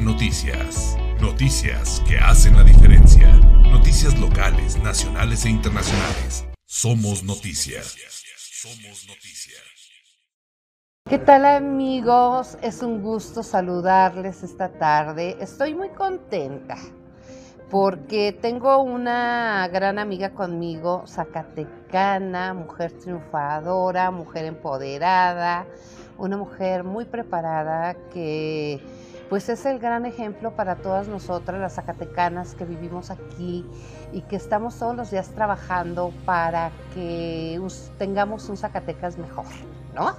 Noticias. Noticias que hacen la diferencia. Noticias locales, nacionales e internacionales. Somos noticias. Somos noticias. ¿Qué tal amigos? Es un gusto saludarles esta tarde. Estoy muy contenta porque tengo una gran amiga conmigo, zacatecana, mujer triunfadora, mujer empoderada, una mujer muy preparada que pues es el gran ejemplo para todas nosotras, las zacatecanas que vivimos aquí y que estamos todos los días trabajando para que tengamos un Zacatecas mejor, ¿no?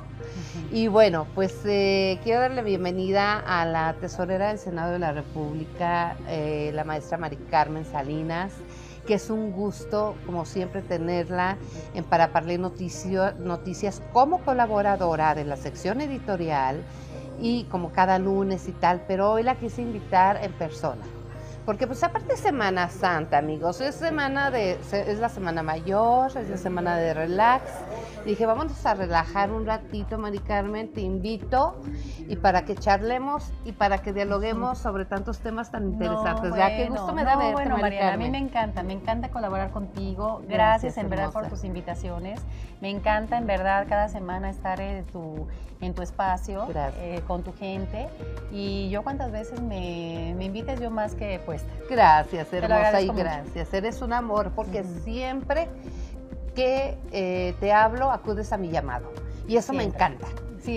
Y bueno, pues eh, quiero darle bienvenida a la tesorera del Senado de la República, eh, la maestra Mari Carmen Salinas que es un gusto, como siempre, tenerla en Para Noticias como colaboradora de la sección editorial y como cada lunes y tal, pero hoy la quise invitar en persona. Porque pues aparte es Semana Santa, amigos, es semana de es la semana mayor, es la semana de relax. Dije, vamos a relajar un ratito, Mari Carmen, te invito y para que charlemos y para que dialoguemos sobre tantos temas tan interesantes. ya qué gusto me da verte, bueno, Mariana, a mí me encanta, me encanta colaborar contigo. Gracias, en verdad por tus invitaciones. Me encanta en verdad cada semana estar en tu en tu espacio, eh, con tu gente. Y yo cuántas veces me, me invites yo más que Gracias, hermosa, y gracias. Eres un amor, porque siempre que eh, te hablo, acudes a mi llamado. Y eso me encanta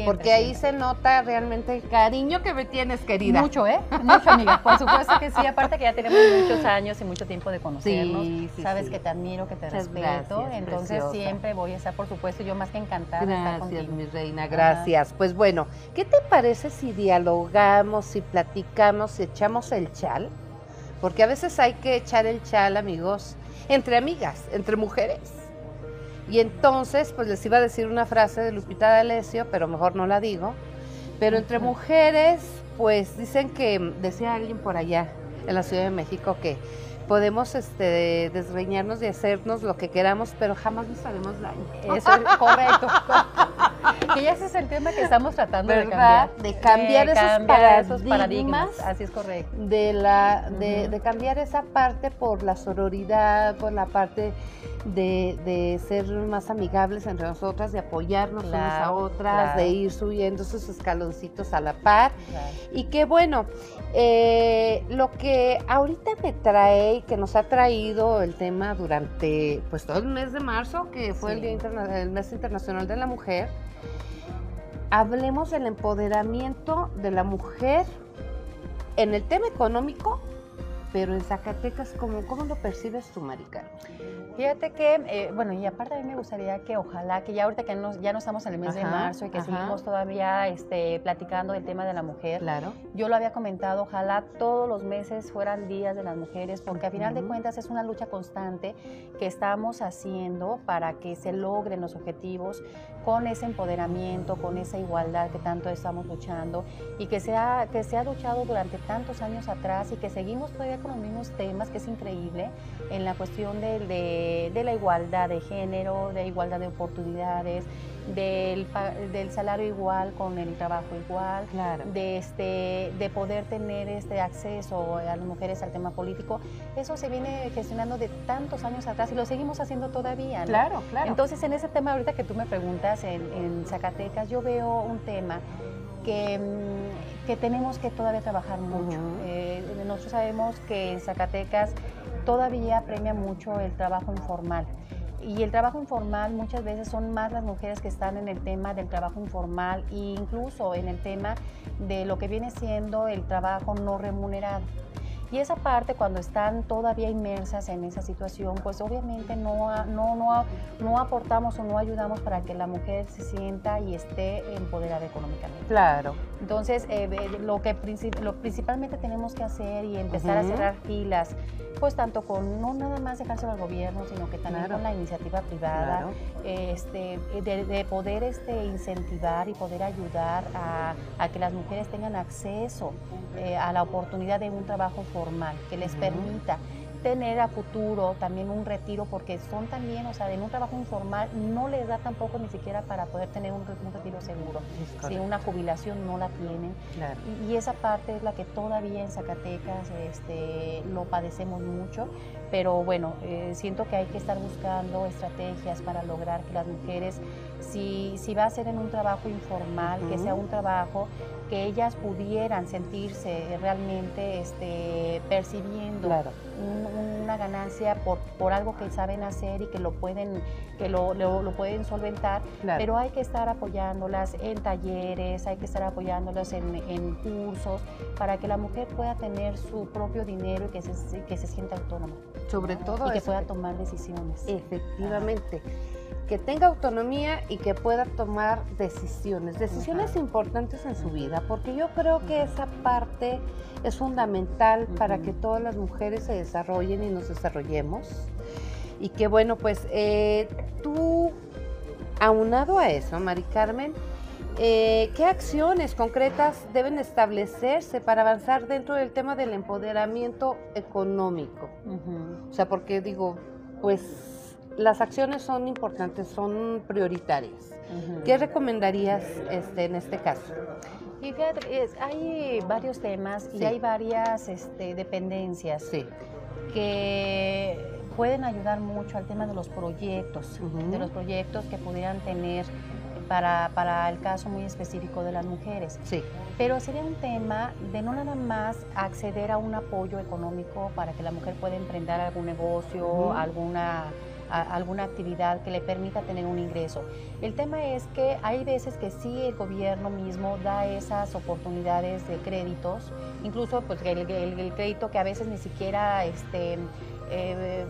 porque ahí se nota realmente el cariño que me tienes, querida. Mucho, ¿eh? Mucho, amiga. Por supuesto que sí, aparte que ya tenemos muchos años y mucho tiempo de conocernos. Sí, sabes que te admiro, que te respeto. entonces siempre voy a estar, por supuesto, yo más que encantada gracias, de estar contigo. mi reina, gracias. Pues bueno, ¿qué te parece si dialogamos, si platicamos, si echamos el chal? Porque a veces hay que echar el chal, amigos, entre amigas, entre mujeres. Y entonces, pues les iba a decir una frase de Lupita D'Alessio, pero mejor no la digo. Pero entre mujeres, pues dicen que, decía alguien por allá, en la Ciudad de México, que podemos este, desgreñarnos y hacernos lo que queramos, pero jamás nos haremos daño. Eso es correcto. Que ya ese es el tema que estamos tratando de cambiar. De cambiar, esos, paradigmas, Así es correcto. De, la, de, de cambiar esa parte por la sororidad, por la parte de, ser más amigables entre nosotras, de apoyarnos unas a otras, de ir subiendo esos escaloncitos a la par. Y que bueno, eh, lo que ahorita me trae, que nos ha traído el tema durante pues todo el mes de marzo, que fue el, Día el mes internacional de la mujer, hablemos del empoderamiento de la mujer en el tema económico pero en Zacatecas, ¿cómo, cómo lo percibes tú, Marica? Fíjate que, eh, bueno, y aparte a mí me gustaría que ojalá, que ya ahorita que ya no estamos en el mes de marzo y que seguimos todavía este, platicando del tema de la mujer, claro. yo lo había comentado, ojalá todos los meses fueran días de las mujeres, porque a final de cuentas es una lucha constante que estamos haciendo para que se logren los objetivos con ese empoderamiento, con esa igualdad que tanto estamos luchando y que se ha, que se ha luchado durante tantos años atrás y que seguimos todavía los mismos temas, que es increíble, en la cuestión de, de, la igualdad de género, de igualdad de oportunidades, del, del, salario igual con el trabajo igual, de, este, de poder tener este acceso a las mujeres al tema político. Eso se viene gestionando de tantos años atrás y lo seguimos haciendo todavía. Claro, claro. Entonces, en ese tema ahorita que tú me preguntas en, en Zacatecas, yo veo un tema que, mm, que tenemos que todavía trabajar mucho. Eh, nosotros sabemos que en Zacatecas todavía premia mucho el trabajo informal. Y el trabajo informal muchas veces son más las mujeres que están en el tema del trabajo informal e incluso en el tema de lo que viene siendo el trabajo no remunerado. Y esa parte, cuando están todavía inmersas en esa situación, pues obviamente no, no, no, no aportamos o no ayudamos para que la mujer se sienta y esté empoderada económicamente. Claro. Entonces, eh, lo que lo principalmente tenemos que hacer y empezar a cerrar filas, pues tanto con no nada más dejárselo al gobierno, sino que también con la iniciativa privada, este, de, poder este, incentivar y poder ayudar a, a que las mujeres tengan acceso eh, a la oportunidad de un trabajo formal, que les permita tener a futuro también un retiro, porque son también, o sea, en un trabajo informal no les da tampoco ni siquiera para poder tener un, retiro seguro. Si una jubilación no la tienen. Y, esa parte es la que todavía en Zacatecas este, lo padecemos mucho, pero bueno, eh, siento que hay que estar buscando estrategias para lograr que las mujeres, si, si va a ser en un trabajo informal, que sea un trabajo que ellas pudieran sentirse realmente este, percibiendo una ganancia por, por algo que saben hacer y que lo pueden, que lo, lo, pueden solventar, pero hay que estar apoyándolas en talleres, hay que estar apoyándolas en, en, cursos para que la mujer pueda tener su propio dinero y que se, que se sienta autónoma. Sobre todo y que pueda tomar decisiones. Efectivamente que tenga autonomía y que pueda tomar decisiones, decisiones importantes en su vida, porque yo creo que esa parte es fundamental para que todas las mujeres se desarrollen y nos desarrollemos. Y que bueno, pues eh, tú, aunado a eso, Mari Carmen, eh, ¿qué acciones concretas deben establecerse para avanzar dentro del tema del empoderamiento económico? O sea, porque digo, pues las acciones son importantes, son prioritarias. ¿Qué recomendarías este, en este caso? hay varios temas y hay varias este, dependencias que pueden ayudar mucho al tema de los proyectos, de los proyectos que pudieran tener para, para, el caso muy específico de las mujeres. Sí. Pero sería un tema de no nada más acceder a un apoyo económico para que la mujer pueda emprender algún negocio, alguna alguna actividad que le permita tener un ingreso. El tema es que hay veces que sí el gobierno mismo da esas oportunidades de créditos, incluso pues el, crédito que a veces ni siquiera este, eh,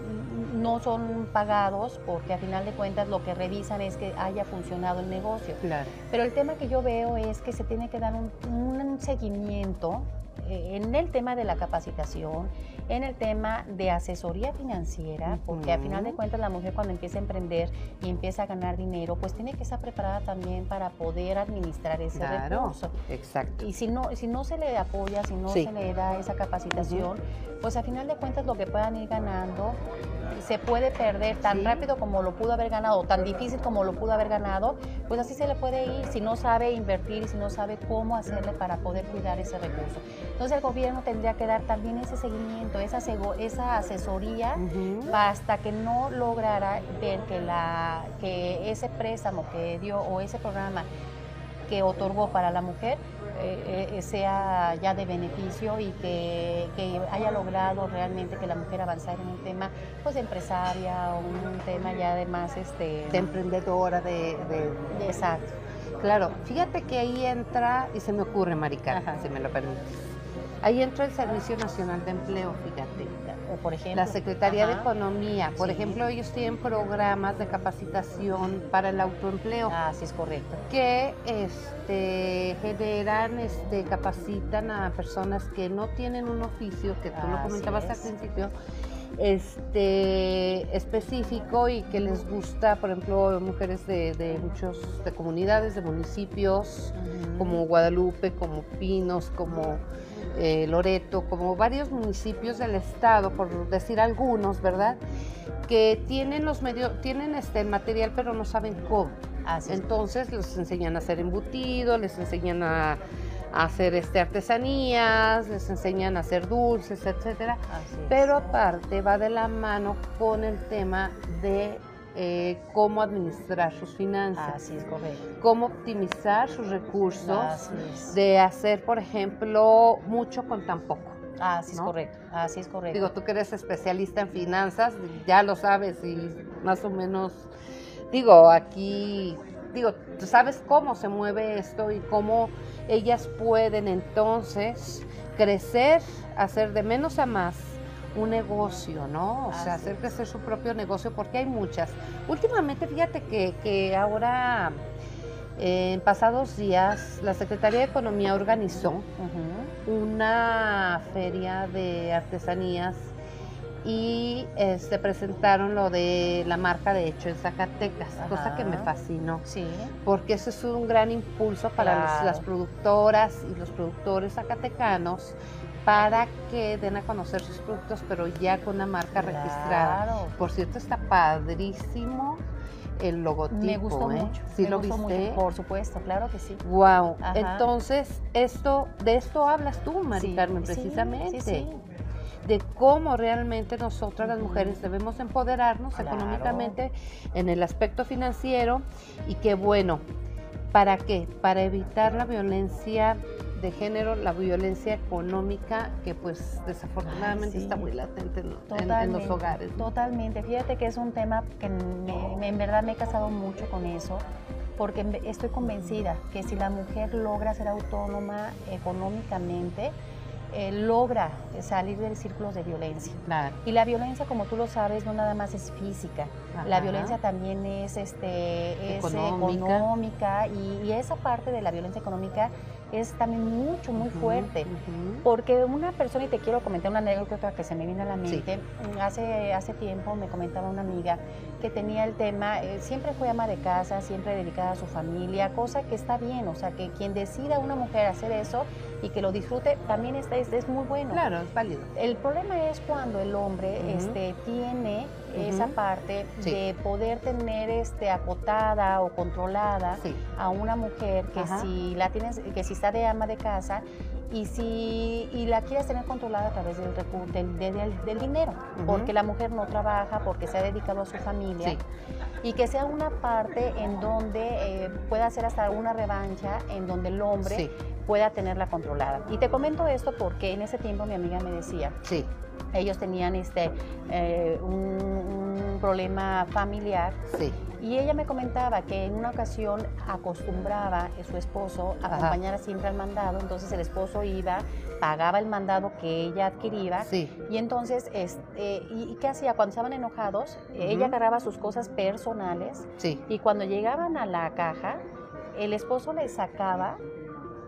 no son pagados porque a final de cuentas lo que revisan es que haya funcionado el negocio. Claro. Pero el tema que yo veo es que se tiene que dar un, un seguimiento en el tema de la capacitación, en el tema de asesoría financiera, porque a final de cuentas la mujer cuando empieza a emprender y empieza a ganar dinero, pues tiene que estar preparada también para poder administrar ese recurso. Exacto. Y si no, si no se le apoya, si no se le da esa capacitación, pues a final de cuentas lo que puedan ir ganando se puede perder tan rápido como lo pudo haber ganado, tan difícil como lo pudo haber ganado, pues así se le puede ir si no sabe invertir y si no sabe cómo hacerle para poder cuidar ese recurso. Entonces el gobierno tendría que dar también ese seguimiento, esa, esa asesoría, hasta que no lograra ver que, la, que ese préstamo que dio o ese programa que otorgó para la mujer eh, eh, sea ya de beneficio y que, haya logrado realmente que la mujer avanzara en un tema pues empresaria o un tema ya de más este de emprendedora de, exacto. Claro fíjate que ahí entra y se me ocurre Marica si me lo permites ahí entra el Servicio Nacional de Empleo fíjate por ejemplo. La Secretaría de Economía, por ejemplo, ellos tienen programas de capacitación para el autoempleo. Ah, sí es correcto. Que este, generan, este, capacitan a personas que no tienen un oficio, que tú lo comentabas al principio, este específico y que les gusta, por ejemplo, mujeres de, de muchos de comunidades, de municipios, como Guadalupe, como Pinos, como eh, Loreto, como varios municipios del estado, por decir algunos, ¿verdad? Que tienen los medios, tienen este material, pero no saben cómo. Entonces les enseñan a hacer embutido, les enseñan a, hacer este, artesanías, les enseñan a hacer dulces, etcétera. Pero aparte va de la mano con el tema de eh, cómo administrar sus finanzas, Así es correcto. cómo optimizar sus recursos, de hacer, por ejemplo, mucho con tan poco. Así es correcto, así es correcto. Digo, tú que eres especialista en finanzas, ya lo sabes y más o menos, digo, aquí, digo, tú sabes cómo se mueve esto y cómo ellas pueden entonces crecer, hacer de menos a más un negocio, ¿no? O sea, hacer crecer su propio negocio, porque hay muchas. Últimamente, fíjate que, que ahora, en pasados días, la Secretaría de Economía organizó una feria de artesanías y se este, presentaron lo de la marca de hecho en Zacatecas, cosa que me fascinó. Sí. Porque eso es un gran impulso para las productoras y los productores zacatecanos para que den a conocer sus productos, pero ya con una marca registrada. Claro. Por cierto, está padrísimo el logotipo. Me gustó ¿eh? mucho. ¿Sí me lo gustó viste? mucho, por supuesto, claro que sí. Wow. Ajá. Entonces, esto, de esto hablas tú, Mari Sí, Carmen, precisamente. Sí, sí. De cómo realmente nosotras las mujeres debemos empoderarnos Claro. económicamente en el aspecto financiero y que bueno, ¿para qué? Para evitar la violencia de género, la violencia económica que pues desafortunadamente Ay, sí. está muy latente en, en- en Totalmente, los hogares. ¿no? Totalmente. Fíjate que es un tema que me- me- en verdad me he casado mucho con eso, porque estoy convencida que si la mujer logra ser autónoma económicamente, eh, logra salir del círculo de violencia. Claro. Y la violencia, como tú lo sabes, no nada más es física. La violencia también es, este, es Económica. económica y, y esa parte de la violencia económica es también mucho, muy fuerte. Porque una persona, y te quiero comentar una anécdota que se me viene a la mente, hace, hace tiempo me comentaba una amiga que tenía el tema, eh, siempre fue ama de casa, siempre dedicada a su familia, cosa que está bien, o sea, que quien decida una mujer hacer eso y que lo disfrute, también está, es, es muy bueno. Claro, es válido. El problema es cuando el hombre este, tiene Esa parte Sí. de poder tener este, acotada o controlada Sí. a una mujer que Ajá. si la tienes, que si está de ama de casa y si y la quieres tener controlada a través del del, de- del- del dinero, porque la mujer no trabaja, porque se ha dedicado a su familia Sí. y que sea una parte en donde eh, pueda hacer hasta una revancha, en donde el hombre Sí. pueda tenerla controlada. Y te comento esto porque en ese tiempo mi amiga me decía, Sí. Ellos tenían este eh, un, un problema familiar Sí. y ella me comentaba que en una ocasión acostumbraba a su esposo a Ajá. acompañar siempre al mandado, entonces el esposo iba, pagaba el mandado que ella adquiría Sí. y entonces, este, ¿y, y qué hacía? Cuando estaban enojados, ella agarraba sus cosas personales Sí. y cuando llegaban a la caja, el esposo le sacaba,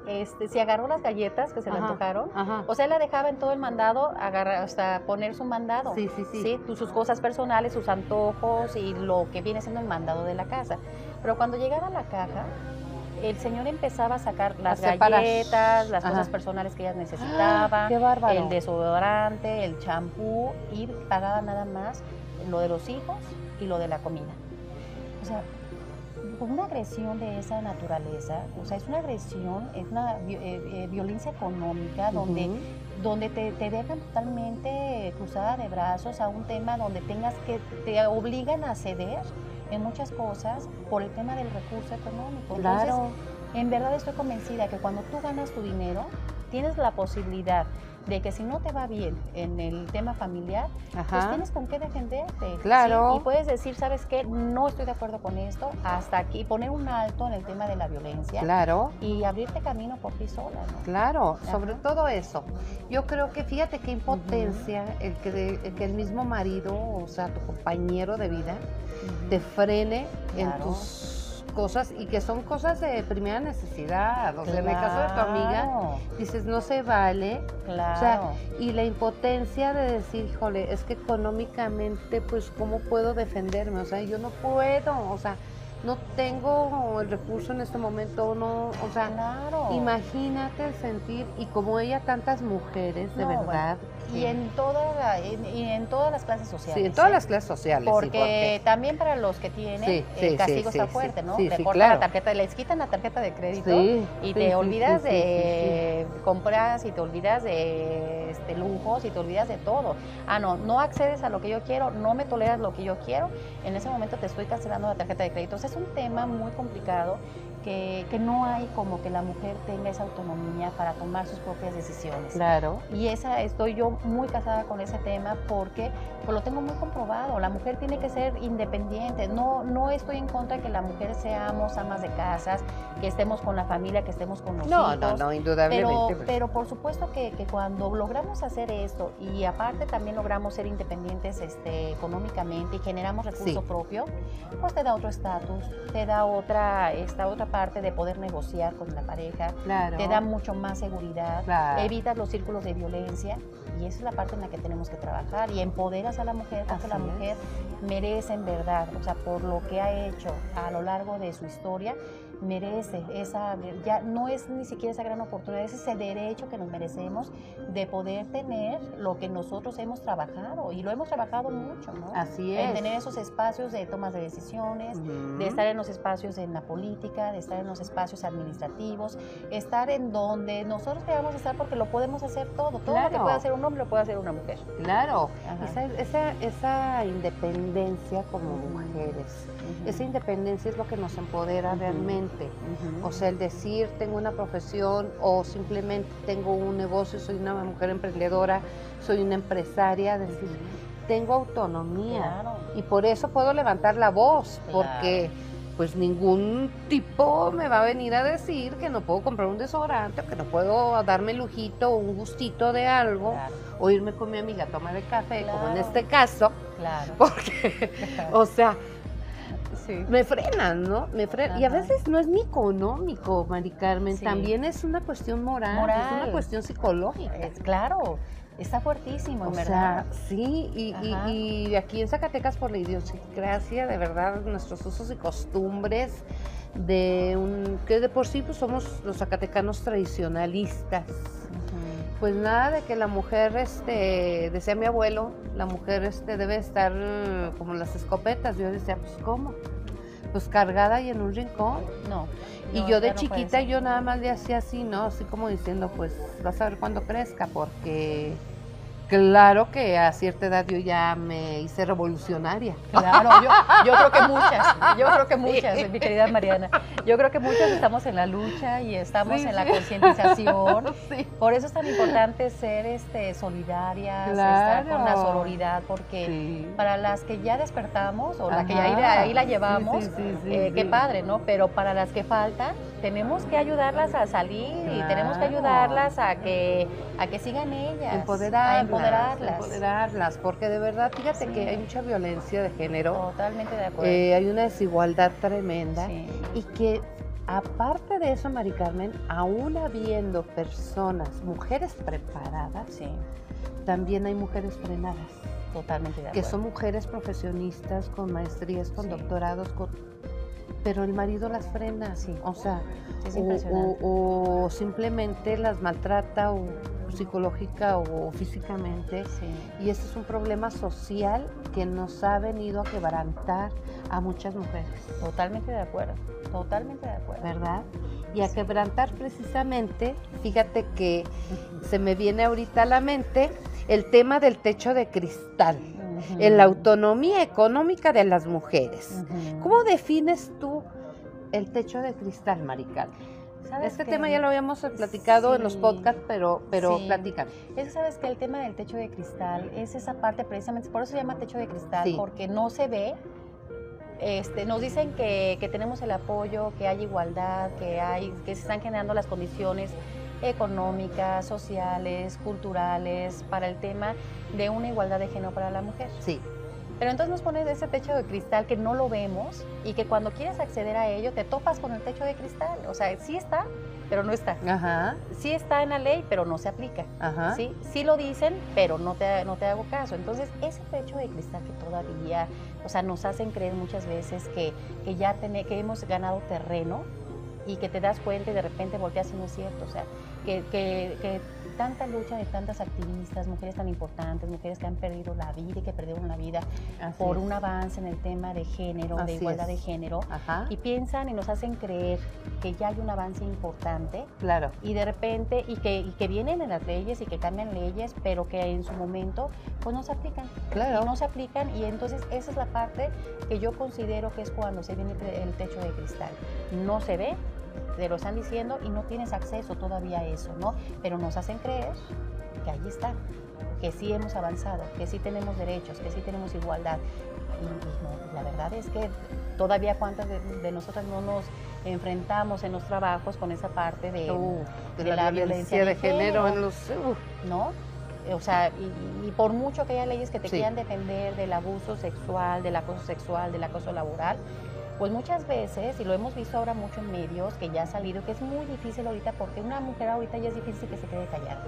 este, se agarró las galletas que se le Ajá. antojaron, Ajá. o sea, él la dejaba en todo el mandado, agarra, hasta poner su mandado. Sí, sí, sí. tú- sus cosas personales, sus antojos y lo que viene siendo el mandado de la casa. Pero cuando llegaba a la caja, el señor empezaba a sacar las separar. galletas, las Ajá. cosas personales que ellas necesitaban, ¡Qué bárbaro! el desodorante, el champú y pagaba nada más lo de los hijos y lo de la comida. O sea, con una agresión de esa naturaleza, o sea, es una agresión, es una eh, eh, violencia económica donde donde te, te dejan totalmente cruzada de brazos a un tema donde tengas que, te obligan a ceder en muchas cosas por el tema del recurso económico. Claro. Entonces, en verdad estoy convencida que cuando tú ganas tu dinero, tienes la posibilidad de que si no te va bien en el tema familiar, pues tienes con qué defenderte. Claro. ¿sí? Y puedes decir, ¿sabes qué? No estoy de acuerdo con esto, hasta aquí, poner un alto en el tema de la violencia Claro. y abrirte camino por ti sola, ¿no? Claro, sobre todo eso. Yo creo que fíjate qué impotencia el, que el que el mismo marido, o sea, tu compañero de vida, te frene en tus cosas y que son cosas de primera necesidad. O sea, en el caso de tu amiga, dices, no se vale. Claro. O sea, y la impotencia de decir, híjole, es que económicamente, pues, ¿cómo puedo defenderme? O sea, yo no puedo, o sea, no tengo el recurso en este momento, no, o sea, claro. Imagínate el sentir, y como ella, tantas mujeres, de No, bueno, verdad. Y en, toda la- en, y en todas las clases sociales. sí, en todas ¿eh? las clases sociales. sí, Porque también para los que tienen, Sí, el sí, castigo está fuerte, ¿no? sí, Te sí, cortan claro. la tarjeta, les quitan la tarjeta de crédito Sí, y te olvidas de compras y te olvidas de este, lujos y te olvidas de todo. Ah, no, no accedes a lo que yo quiero, no me toleras lo que yo quiero, en ese momento te estoy cancelando la tarjeta de crédito. O sea, es un tema muy complicado que, que no hay como que la mujer tenga esa autonomía para tomar sus propias decisiones. Claro. Y esa estoy yo muy casada con ese tema porque pues, lo tengo muy comprobado. La mujer tiene que ser independiente. No, no estoy en contra de que la mujer seamos amas de casas, que estemos con la familia, que estemos con los No, hijos. no, no, Pero, indudablemente. pues. pero por supuesto que, que cuando logramos hacer esto y aparte también logramos ser independientes este, económicamente y generamos recurso Sí. propio, pues te da otro estatus, te da otra, esta otra parte de poder negociar con la pareja, claro. te da mucho más seguridad, Claro. evitas los círculos de violencia y esa es la parte en la que tenemos que trabajar y empoderas a la mujer porque la Así es. mujer merece en verdad, o sea, por lo que ha hecho a lo largo de su historia, merece esa, ya no es ni siquiera esa gran oportunidad, es ese derecho que nos merecemos de poder tener lo que nosotros hemos trabajado y lo hemos trabajado mucho, ¿no? Así En es. tener esos espacios de tomas de decisiones, de estar en los espacios en la política, de estar en los espacios administrativos, estar en donde nosotros queramos estar porque lo podemos hacer todo, todo lo que puede hacer un hombre lo puede hacer una mujer. Claro, esa, esa, esa independencia como mujeres, esa independencia es lo que nos empodera realmente. O sea, el decir tengo una profesión o simplemente tengo un negocio, soy una mujer emprendedora, soy una empresaria, decir, tengo autonomía Claro. y por eso puedo levantar la voz, Claro. porque pues ningún tipo me va a venir a decir que no puedo comprar un desodorante o que no puedo darme el lujito o un gustito de algo Claro, o irme con mi amiga a tomar el café, como en este caso, claro. porque, o sea, Sí. me frenan, ¿no? Me frenan. Y a veces no es ni económico, Mari Carmen, Sí. también es una cuestión moral, es una cuestión psicológica. Es, claro, está fuertísimo, en O verdad. sea, sí, y, y- Ajá. y aquí en Zacatecas por la idiosincrasia, de verdad, nuestros usos y costumbres, de un que de por sí pues somos los zacatecanos tradicionalistas. Pues nada de que la mujer, este, decía mi abuelo, la mujer este debe estar como las escopetas. Yo decía, pues ¿cómo? Pues cargada y en un rincón. No. Y no, yo de chiquita yo nada más le hacía así, ¿no? Así como diciendo, pues vas a ver cuando crezca, porque claro que a cierta edad yo ya me hice revolucionaria. Claro, yo, yo creo que muchas, yo creo que muchas, mi querida Mariana. Yo creo que muchas estamos en la lucha y estamos Sí, en la sí. concientización. Por eso es tan importante ser este, solidarias, estar con la sororidad, porque para las que ya despertamos o la que ya ahí, ahí la llevamos, eh, qué padre, ¿no? Pero para las que faltan, tenemos que ayudarlas a salir y tenemos que ayudarlas a que, a que sigan ellas, Empoderarlas, a empoderarlas. empoderarlas, porque de verdad, fíjate Sí. que hay mucha violencia de género, Totalmente de acuerdo. eh, hay una desigualdad tremenda Sí. y que aparte de eso, Mari Carmen, aún habiendo personas, mujeres preparadas, Sí, también hay mujeres frenadas. totalmente de que acuerdo. son mujeres profesionistas con maestrías, con Sí. doctorados, con... pero el marido las frena, Sí. o sea, Es o, impresionante. o- o simplemente las maltrata o psicológica o físicamente. Sí. Y este es un problema social que nos ha venido a quebrantar a muchas mujeres, Totalmente de acuerdo, totalmente de acuerdo. ¿verdad? Y a quebrantar precisamente, fíjate que se me viene ahorita a la mente el tema del techo de cristal. En la autonomía económica de las mujeres. ¿Cómo defines tú el techo de cristal, Marical? ¿Sabes Este tema ya lo habíamos platicado en los podcasts, pero, pero Sí. platícame. Es que sabes que el tema del techo de cristal es esa parte precisamente, por eso se llama techo de cristal, Sí. porque no se ve. Este, nos dicen que, que tenemos el apoyo, que hay igualdad, que hay, que se están generando las condiciones económicas, sociales, culturales para el tema de una igualdad de género para la mujer. Sí, Pero entonces nos pones ese techo de cristal que no lo vemos y que cuando quieres acceder a ello te topas con el techo de cristal. O sea, sí está, pero no está. ajá, Sí está en la ley, pero no se aplica. ajá. ¿sí? Sí lo dicen, pero no te, no te hago caso. Entonces, ese techo de cristal que todavía, o sea, nos hacen creer muchas veces que, que ya tene- que hemos ganado terreno y que te das cuenta y de repente volteas y no es cierto. O sea, que, que- que tanta lucha de tantas activistas, mujeres tan importantes, mujeres que han perdido la vida y que perdieron la vida así por es. un avance en el tema de género, Así de igualdad es. de género. Ajá, Y piensan y nos hacen creer que ya hay un avance importante claro, y de repente, y que, y que vienen en las leyes y que cambian leyes, pero que en su momento pues no se aplican. claro. Y no se aplican y entonces esa es la parte que yo considero que es cuando se viene el techo de cristal. No se ve, te lo están diciendo y no tienes acceso todavía a eso, ¿no? Pero nos hacen creer que ahí está, que sí hemos avanzado, que sí tenemos derechos, que sí tenemos igualdad. Y, y no, la verdad es que todavía cuántas de, de nosotras no nos enfrentamos en los trabajos con esa parte de, Uh, de, de la, la violencia, de género. en los... uh, ¿no? O sea, y, y por mucho que haya leyes que te Sí. quieran defender del abuso sexual, del acoso sexual, del acoso laboral, pues muchas veces, y lo hemos visto ahora mucho en medios, que ya ha salido, que es muy difícil ahorita, porque una mujer ahorita ya es difícil que se quede callada.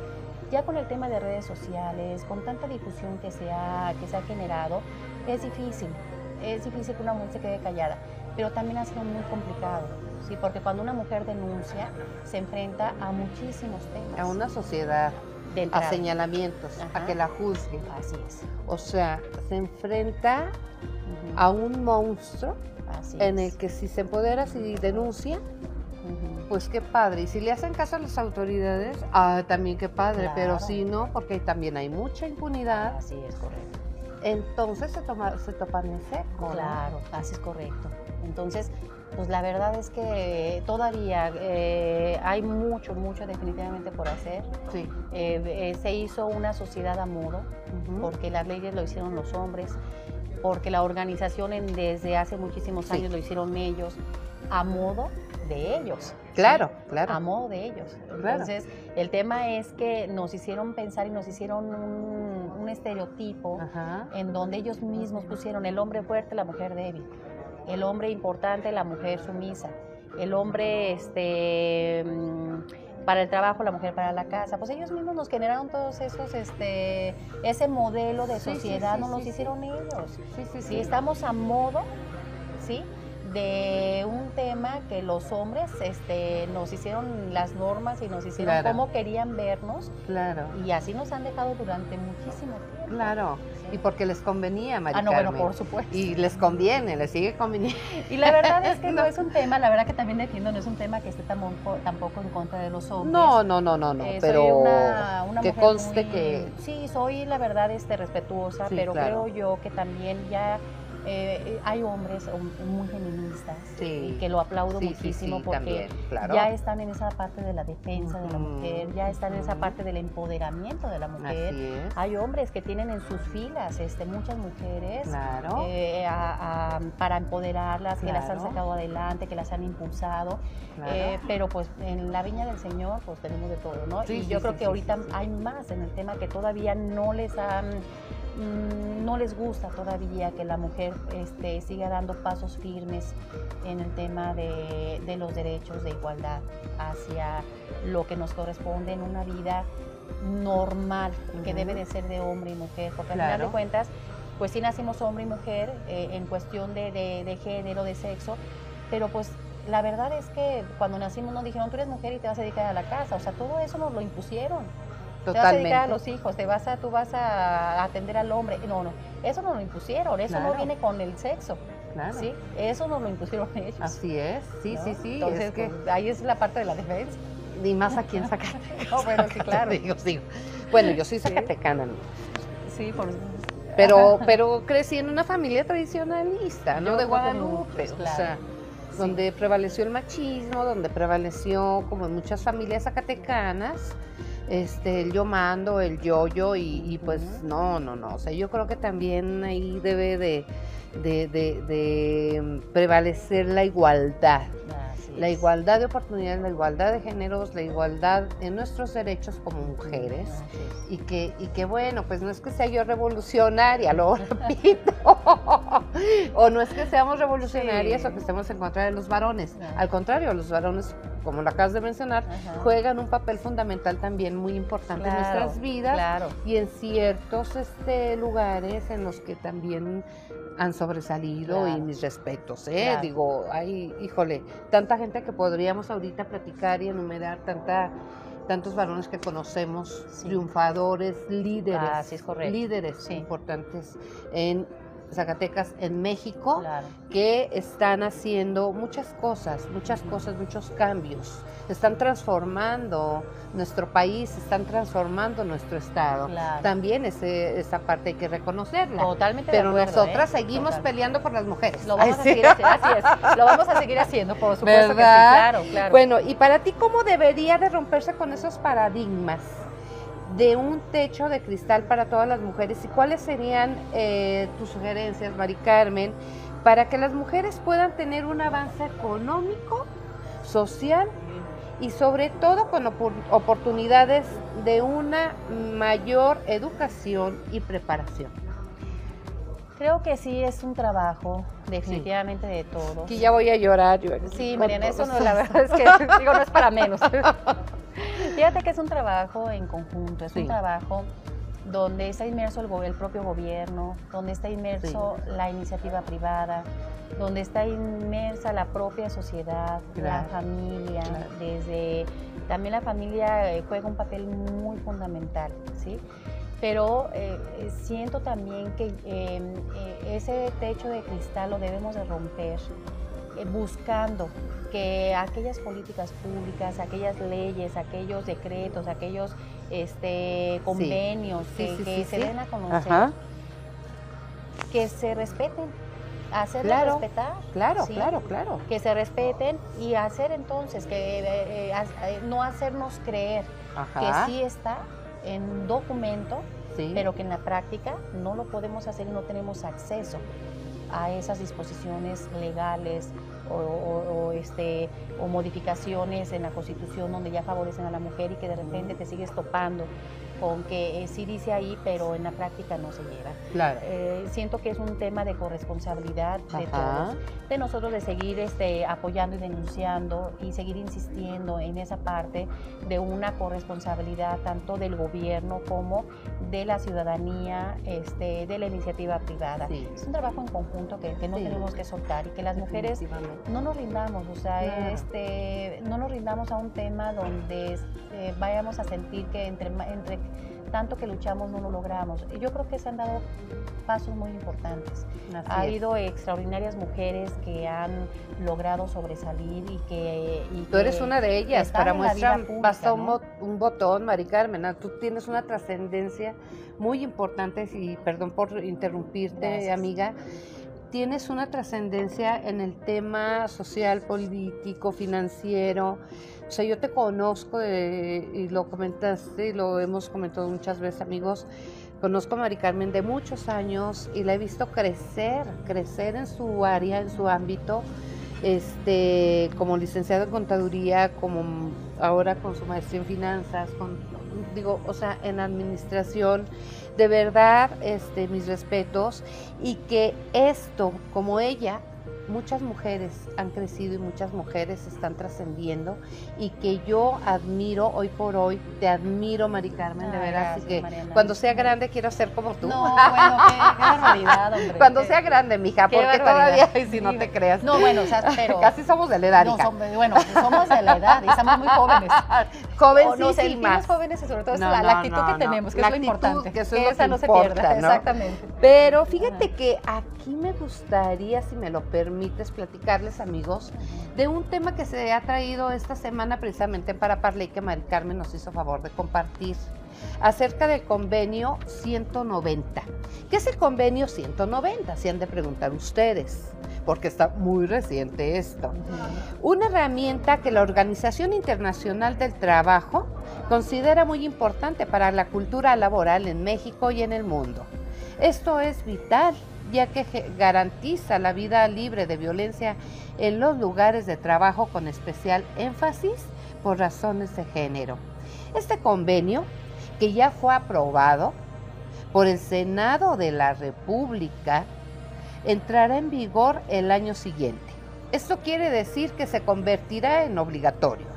Ya con el tema de redes sociales, con tanta difusión que se ha, que se ha generado, es difícil, es difícil que una mujer se quede callada, pero también ha sido muy complicado. Sí, porque cuando una mujer denuncia, se enfrenta a muchísimos temas. A una sociedad, a señalamientos, a Ajá. que la juzguen. Así es. O sea, se enfrenta Ujú. a un monstruo Así en es. el que si se empodera, si denuncia, Ujú. pues qué padre. Y si le hacen caso a las autoridades, ah, también qué padre. Pero Claro. si no, porque también hay mucha impunidad, Así es correcto. entonces se, toma, se topan en seco. ¿no? Claro, así es correcto. Entonces, pues la verdad es que todavía eh, hay mucho, mucho definitivamente por hacer. Sí. Eh, eh, se hizo una sociedad a modo, Ujú. porque las leyes lo hicieron los hombres, porque la organización en- desde hace muchísimos Sí. años lo hicieron ellos, a modo de ellos. Claro, ¿sí? claro. A modo de ellos. Entonces, el tema es que nos hicieron pensar y nos hicieron un, un estereotipo Ajá. en donde ellos mismos pusieron el hombre fuerte, la mujer débil, el hombre importante, la mujer sumisa, el hombre este mm, para el trabajo, la mujer para la casa. Pues ellos mismos nos generaron todos esos este ese modelo de Sí, sí, sociedad, sí, nos los hicieron ellos. Sí, sí, Sí, estamos a modo, ¿sí? De un tema que los hombres este, nos hicieron las normas y nos hicieron Claro. cómo querían vernos Claro, y así nos han dejado durante muchísimo tiempo. claro. Sí. Y porque les convenía, María Ah, no, bueno, por supuesto. Y les conviene, les sigue conveniendo. Y la verdad es que no. No. es un tema, la verdad que también defiendo, no es un tema que esté tampoco, tampoco en contra de los hombres. No, no, no, no, no. Eh, soy pero una- una que mujer conste muy- que Sí, soy la verdad este, respetuosa, Sí, pero claro. creo yo que también ya eh, hay hombres muy feministas Sí. y que lo aplaudo sí, muchísimo sí, porque también, claro. ya están en esa parte de la defensa de la mujer, ya están en esa parte del empoderamiento de la mujer. Hay hombres que tienen en sus filas este, muchas mujeres Claro. eh, a- a- para empoderarlas, que las han sacado adelante, que las han impulsado. Eh, pero pues en la viña del Señor pues tenemos de todo, ¿no? Y yo creo que ahorita hay más en el tema que todavía no les han no les gusta todavía que la mujer este, siga dando pasos firmes en el tema de, de los derechos de igualdad hacia lo que nos corresponde en una vida normal, que debe de ser de hombre y mujer, porque al final Claro. de cuentas, pues sí nacimos hombre y mujer eh, en cuestión de, de- de género, de sexo, pero pues la verdad es que cuando nacimos nos dijeron, tú eres mujer y te vas a dedicar a la casa, o sea, todo eso nos lo impusieron. Te vas a dedicar a Totalmente. los hijos, te vas a, tú vas a atender al hombre. No, no, eso nos lo impusieron, eso no Claro. viene con el sexo, Claro. ¿sí? Eso nos lo impusieron ellos. Así es. Sí, ¿no? sí, sí. Entonces, es que pues, ahí es la parte de la defensa. ni más aquí en Zacatecas. No, bueno, sí, claro. Digo, digo. Bueno, yo soy zacatecana, ¿no? Sí, por pero, pero crecí en una familia tradicionalista, ¿no? Yo de Guadalupe, muchos, o claro. sea, Sí. donde prevaleció el machismo, donde prevaleció, como en muchas familias zacatecanas, este, el yo mando, el yo-yo, y, y pues no, no, no. O sea, yo creo que también ahí debe de, de, de- de, mm, prevalecer la igualdad. Así La es. igualdad de oportunidades, la igualdad de géneros, la igualdad en nuestros derechos como mujeres. Y que, y que bueno, pues no es que sea yo revolucionaria, lo repito, o no es que seamos revolucionarias Sí. o que estemos en contra de los varones. Al contrario, los varones, como lo acabas de mencionar, Ajá. juegan un papel fundamental también muy importante en nuestras vidas Claro. y en ciertos este, lugares en los que también han sobresalido y mis respetos, ¿eh? Claro. Digo, hay, híjole, tanta gente que podríamos ahorita platicar y enumerar, tanta, tantos varones que conocemos, Sí. triunfadores, líderes, Ah, sí, es correcto. líderes Sí. importantes en Zacatecas, en México, Claro. que están haciendo muchas cosas, muchas cosas, muchos cambios. Están transformando nuestro país, están transformando nuestro estado. Claro. También ese- esa parte hay que reconocerla. Totalmente de Pero acuerdo, nosotras ¿eh? seguimos peleando por las mujeres. Lo vamos Ay, a sí. seguir haciendo, así es. Lo vamos a seguir haciendo, por supuesto que sí, ¿Verdad? claro, claro. Bueno, y para ti, ¿cómo debería de romperse con esos paradigmas de un techo de cristal para todas las mujeres? ¿Y cuáles serían eh, tus sugerencias, Mari Carmen, para que las mujeres puedan tener un avance económico, social y sobre todo con opor- oportunidades de una mayor educación y preparación? Creo que sí es un trabajo definitivamente de todos. Aquí ya voy a llorar. Yo Sí, Mariana, eso no, la verdad es que digo, no es para menos. Fíjate que es un trabajo en conjunto, es Sí. un trabajo donde está inmerso el, el propio gobierno, donde está inmerso la iniciativa privada, donde está inmersa la propia sociedad, la familia, desde también la familia eh, juega un papel muy fundamental, ¿sí? Pero eh, eh, siento también que em, ese techo de cristal lo debemos de romper buscando que aquellas políticas públicas, aquellas leyes, aquellos decretos, aquellos este, convenios que, se den a conocer, que se respeten hacer respetar. Claro, claro, claro. Que se respeten y hacer entonces, que eh, eh, no hacernos creer que sí está en documento, pero que en la práctica no lo podemos hacer y no tenemos acceso a esas disposiciones legales o, este, o modificaciones en la Constitución donde ya favorecen a la mujer y que de repente te sigues topando con que eh, sí dice ahí, pero en la práctica no se lleva. Claro. Eh, siento que es un tema de corresponsabilidad de todos, de nosotros de seguir este, apoyando y denunciando y seguir insistiendo en esa parte de una corresponsabilidad tanto del gobierno como de la ciudadanía, este, de la iniciativa privada. Es un trabajo en conjunto que, no tenemos que soltar y que las mujeres no nos rindamos, o sea, este, no nos rindamos a un tema donde eh, vayamos a sentir que entre, entre tanto que luchamos no lo logramos. Yo creo que se han dado pasos muy importantes. ha habido extraordinarias mujeres que han logrado sobresalir y que... Tú eres una de ellas, para muestra basta un, botón, Mari Carmen, ah, tú tienes una trascendencia muy importante, y perdón por interrumpirte, amiga, tienes una trascendencia en el tema social, político, financiero. O sea, yo te conozco y lo comentaste y lo hemos comentado muchas veces, amigos. Conozco a Mari Carmen de muchos años y la he visto crecer, crecer en su área, en su ámbito, este, como licenciado en contaduría, como ahora con su maestría en finanzas, con, digo, o sea, en administración de verdad, este, mis respetos y que esto, como ella, muchas mujeres han crecido y muchas mujeres están trascendiendo y que yo admiro hoy por hoy, te admiro Mari Carmen, de verdad, así que cuando sea grande quiero ser como tú. No, bueno, qué, barbaridad, hombre. Cuando sea grande, mija, porque todavía, y si no te creas. No, bueno, o sea, pero... Casi somos de la edad, no, bueno, somos de la edad y estamos muy jóvenes. Jovencísimas. Jóvenes y sobre todo es la, actitud que tenemos, que es lo importante. Que, eso es esa no se pierda, exactamente. Pero fíjate que aquí me gustaría, si me lo permite, permites platicarles, amigos, de un tema que se ha traído esta semana precisamente para Parley que Mari Carmen nos hizo favor de compartir acerca del convenio 190. ¿Qué es el convenio 190? Si han de preguntar ustedes, porque está muy reciente esto. Una herramienta que la Organización Internacional del Trabajo considera muy importante para la cultura laboral en México y en el mundo. Esto es vital ya que garantiza la vida libre de violencia en los lugares de trabajo con especial énfasis por razones de género. Este convenio, que ya fue aprobado por el Senado de la República, entrará en vigor el año siguiente. Esto quiere decir que se convertirá en obligatorio.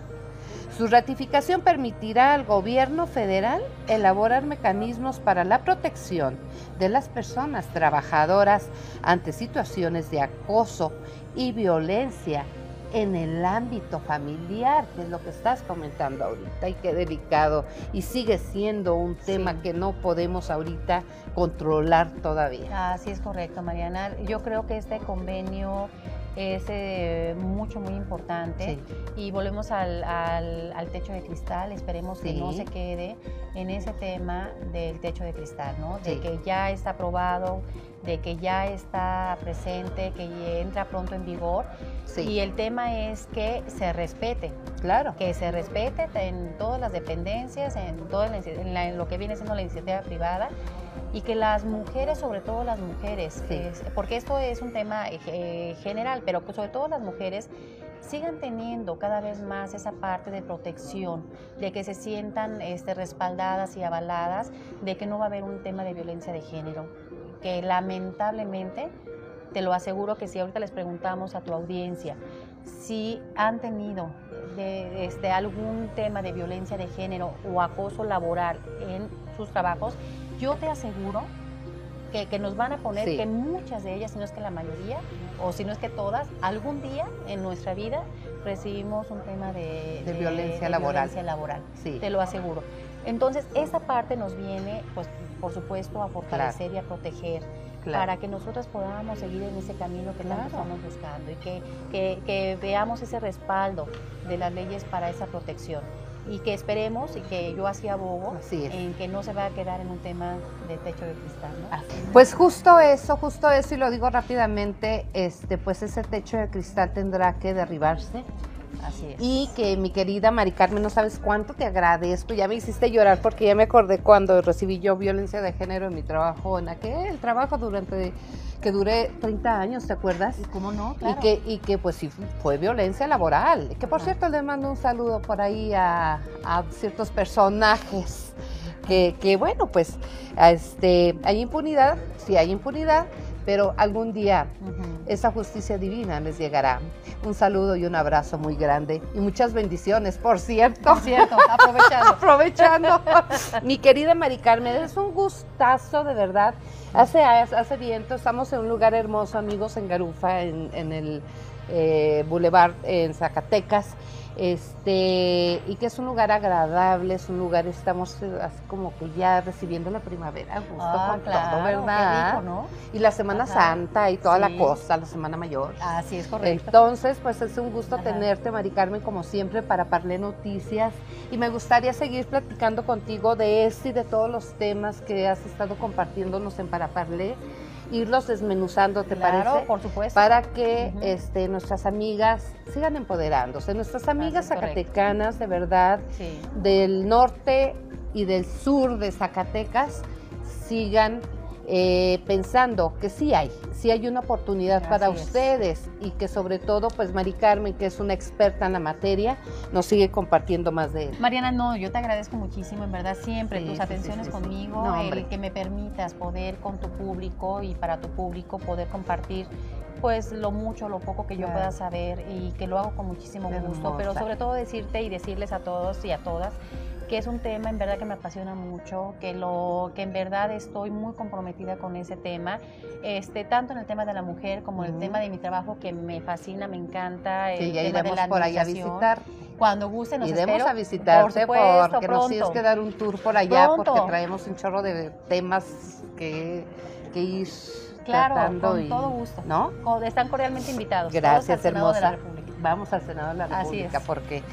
Su ratificación permitirá al gobierno federal elaborar mecanismos para la protección de las personas trabajadoras ante situaciones de acoso y violencia en el ámbito familiar, que es lo que estás comentando ahorita, y qué delicado, y sigue siendo un tema que no podemos ahorita controlar todavía. Así es correcto, Mariana. Yo creo que este convenio es eh, mucho, muy importante. Y volvemos al, al, techo de cristal, esperemos que no se quede en ese tema del techo de cristal, ¿no? De que ya está aprobado, de que ya está presente, que entra pronto en vigor. Y el tema es que se respete. Claro. Que se respete en todas las dependencias, en todo en lo que viene siendo la iniciativa privada y que las mujeres, sobre todo las mujeres, porque esto es un tema eh, general, pero sobre todo las mujeres sigan teniendo cada vez más esa parte de protección, de que se sientan este, respaldadas y avaladas, de que no va a haber un tema de violencia de género, que lamentablemente, te lo aseguro que si ahorita les preguntamos a tu audiencia, si han tenido de, este, algún tema de violencia de género o acoso laboral en sus trabajos, yo te aseguro que, que nos van a poner Sí. que muchas de ellas, si no es que la mayoría, o si no es que todas, algún día en nuestra vida recibimos un tema de, De violencia laboral. violencia laboral, Sí. te lo aseguro. Entonces, esa parte nos viene, pues, por supuesto, a fortalecer y a proteger Claro. para que nosotros podamos seguir en ese camino que Claro. estamos buscando y que, que- que veamos ese respaldo de las leyes para esa protección y que esperemos y que yo así abogo Así en que no se va a quedar en un tema de techo de cristal. ¿no? Pues justo eso, justo eso, y lo digo rápidamente, este, pues ese techo de cristal tendrá que derribarse. Así es. Y que mi querida Mari Carmen, no sabes cuánto te agradezco. Ya me hiciste llorar porque ya me acordé cuando recibí yo violencia de género en mi trabajo, en aquel trabajo durante que duré 30 años, ¿te acuerdas? ¿Y cómo no? Y Claro. que, y que pues sí fue violencia laboral. Que por cierto le mando un saludo por ahí a, a ciertos personajes que, que, bueno, pues este, hay impunidad, sí hay impunidad, pero algún día esa justicia divina les llegará. Un saludo y un abrazo muy grande y muchas bendiciones, por cierto. Por cierto, aprovechando. Aprovechando. Mi querida Mari Carmen, es un gustazo, de verdad. Hace, hace viento, estamos en un lugar hermoso, amigos, en Garufa, en, en el eh, Boulevard en Zacatecas. Este, y que es un lugar agradable, es un lugar, estamos eh, así como que ya recibiendo la primavera, a gusto Ah, con claro, todo, ¿verdad? rico, ¿no? Y la Semana Ajá. Santa y toda la cosa, la Semana Mayor. Así es correcto. Entonces, pues es un gusto Ajá. tenerte, Mari Carmen, como siempre, para Parle Noticias. Y me gustaría seguir platicando contigo de este y de todos los temas que has estado compartiéndonos en Para Parle, irlos desmenuzando, ¿te claro, parece? por supuesto. Para que este, nuestras amigas sigan empoderándose. Nuestras amigas correcto. zacatecanas, de verdad, Sí. del norte y del sur de Zacatecas sigan eh, pensando que sí hay, sí hay una oportunidad para es. ustedes y que sobre todo, pues Mari Carmen, que es una experta en la materia, nos sigue compartiendo más de él. Mariana, no, yo te agradezco muchísimo, en verdad, siempre Sí, tus sí, atenciones sí, conmigo, No, el que me permitas poder con tu público y para tu público poder compartir pues lo mucho, lo poco que yo Claro. pueda saber y que lo hago con muchísimo gusto, pero sobre todo decirte y decirles a todos y a todas que es un tema en verdad que me apasiona mucho, que lo que en verdad estoy muy comprometida con ese tema, este tanto en el tema de la mujer como en el tema de mi trabajo que me fascina, me encanta, el Sí, ya tema de iremos la por allá a visitar. Cuando gusten nos Iremos espero. a visitarte Por supuesto, porque nos tienes pronto. que dar un tour por allá Pronto. porque traemos un chorro de temas que, que ir Claro, tratando con y- todo gusto. ¿No? Están cordialmente invitados. Gracias, hermosa. Vamos al Senado de la Así República es. porque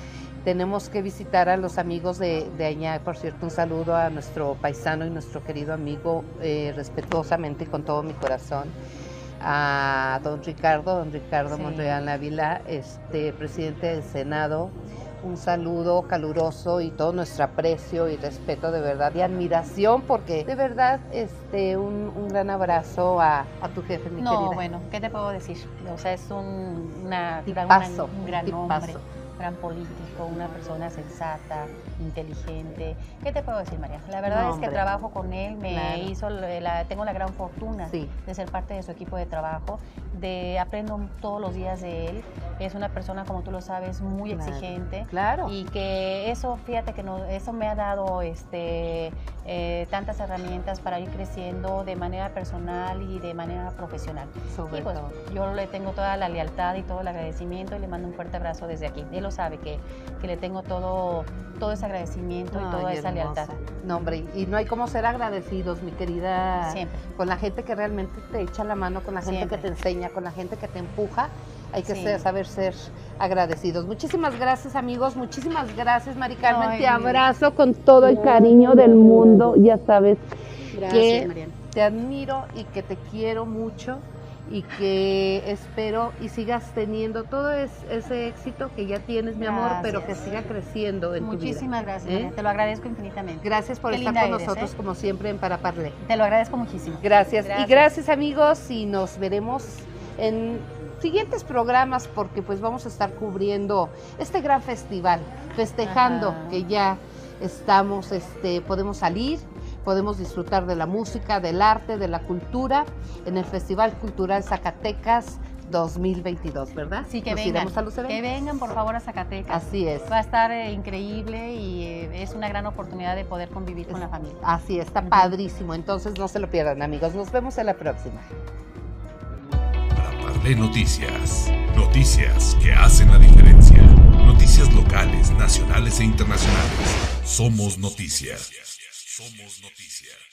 tenemos que visitar a los amigos de, de allá. Por cierto, un saludo a nuestro paisano y nuestro querido amigo, eh, respetuosamente y con todo mi corazón, a don Ricardo, don Ricardo Sí. Monreal Ávila, este, presidente del Senado. Un saludo caluroso y todo nuestro aprecio y respeto de verdad y admiración porque de verdad este un, un gran abrazo a, a tu jefe, mi No, querida. bueno, ¿qué te puedo decir? O sea, es un, una, Tipazo, una- un gran tipazo. hombre, gran político, una persona sensata, inteligente. ¿Qué te puedo decir, María? La verdad No, es que trabajo con él, me Claro. hizo la, tengo la gran fortuna Sí. de ser parte de su equipo de trabajo, de aprendo todos los días de él. Es una persona, como tú lo sabes, muy Claro. exigente. Claro. Y que eso, fíjate que no, eso me ha dado este, eh, tantas herramientas para ir creciendo de manera personal y de manera profesional. sobre Y pues todo. yo le tengo toda la lealtad y todo el agradecimiento y le mando un fuerte abrazo desde aquí. Él lo sabe que, que le tengo todo, todo ese agradecimiento y toda esa hermosa. lealtad. No, hombre, y no hay como ser agradecidos, mi querida. Siempre. Con la gente que realmente te echa la mano, con la gente Siempre. que te enseña, con la gente que te empuja. Hay que Sí. ser- saber ser agradecidos. Muchísimas gracias, amigos. Muchísimas gracias, Mari Carmen. Ay, te abrazo con todo el cariño del mundo. Ya sabes Gracias, que Mariana. te admiro y que te quiero mucho y que espero y sigas teniendo todo es- ese éxito que ya tienes, mi amor, pero que siga creciendo en tu vida. Muchísimas gracias, ¿eh? Te lo agradezco infinitamente. Gracias por Qué estar con eres, nosotros ¿eh? como siempre en Para Parler. Te lo agradezco muchísimo. Gracias. Gracias. Y gracias amigos y nos veremos en siguientes programas porque pues vamos a estar cubriendo este gran festival, festejando que ya estamos, este, podemos salir, podemos disfrutar de la música, del arte, de la cultura en el Festival Cultural Zacatecas 2022, ¿verdad? Sí, que Nos vengan. A los que vengan, por favor, a Zacatecas. Así es. Va a estar eh, increíble y eh, es una gran oportunidad de poder convivir con la familia. Así, está padrísimo. Entonces, no se lo pierdan, amigos. Nos vemos en la próxima. Chevrolet Noticias. Noticias que hacen la diferencia. Noticias locales, nacionales e internacionales. Somos noticias. Somos noticias.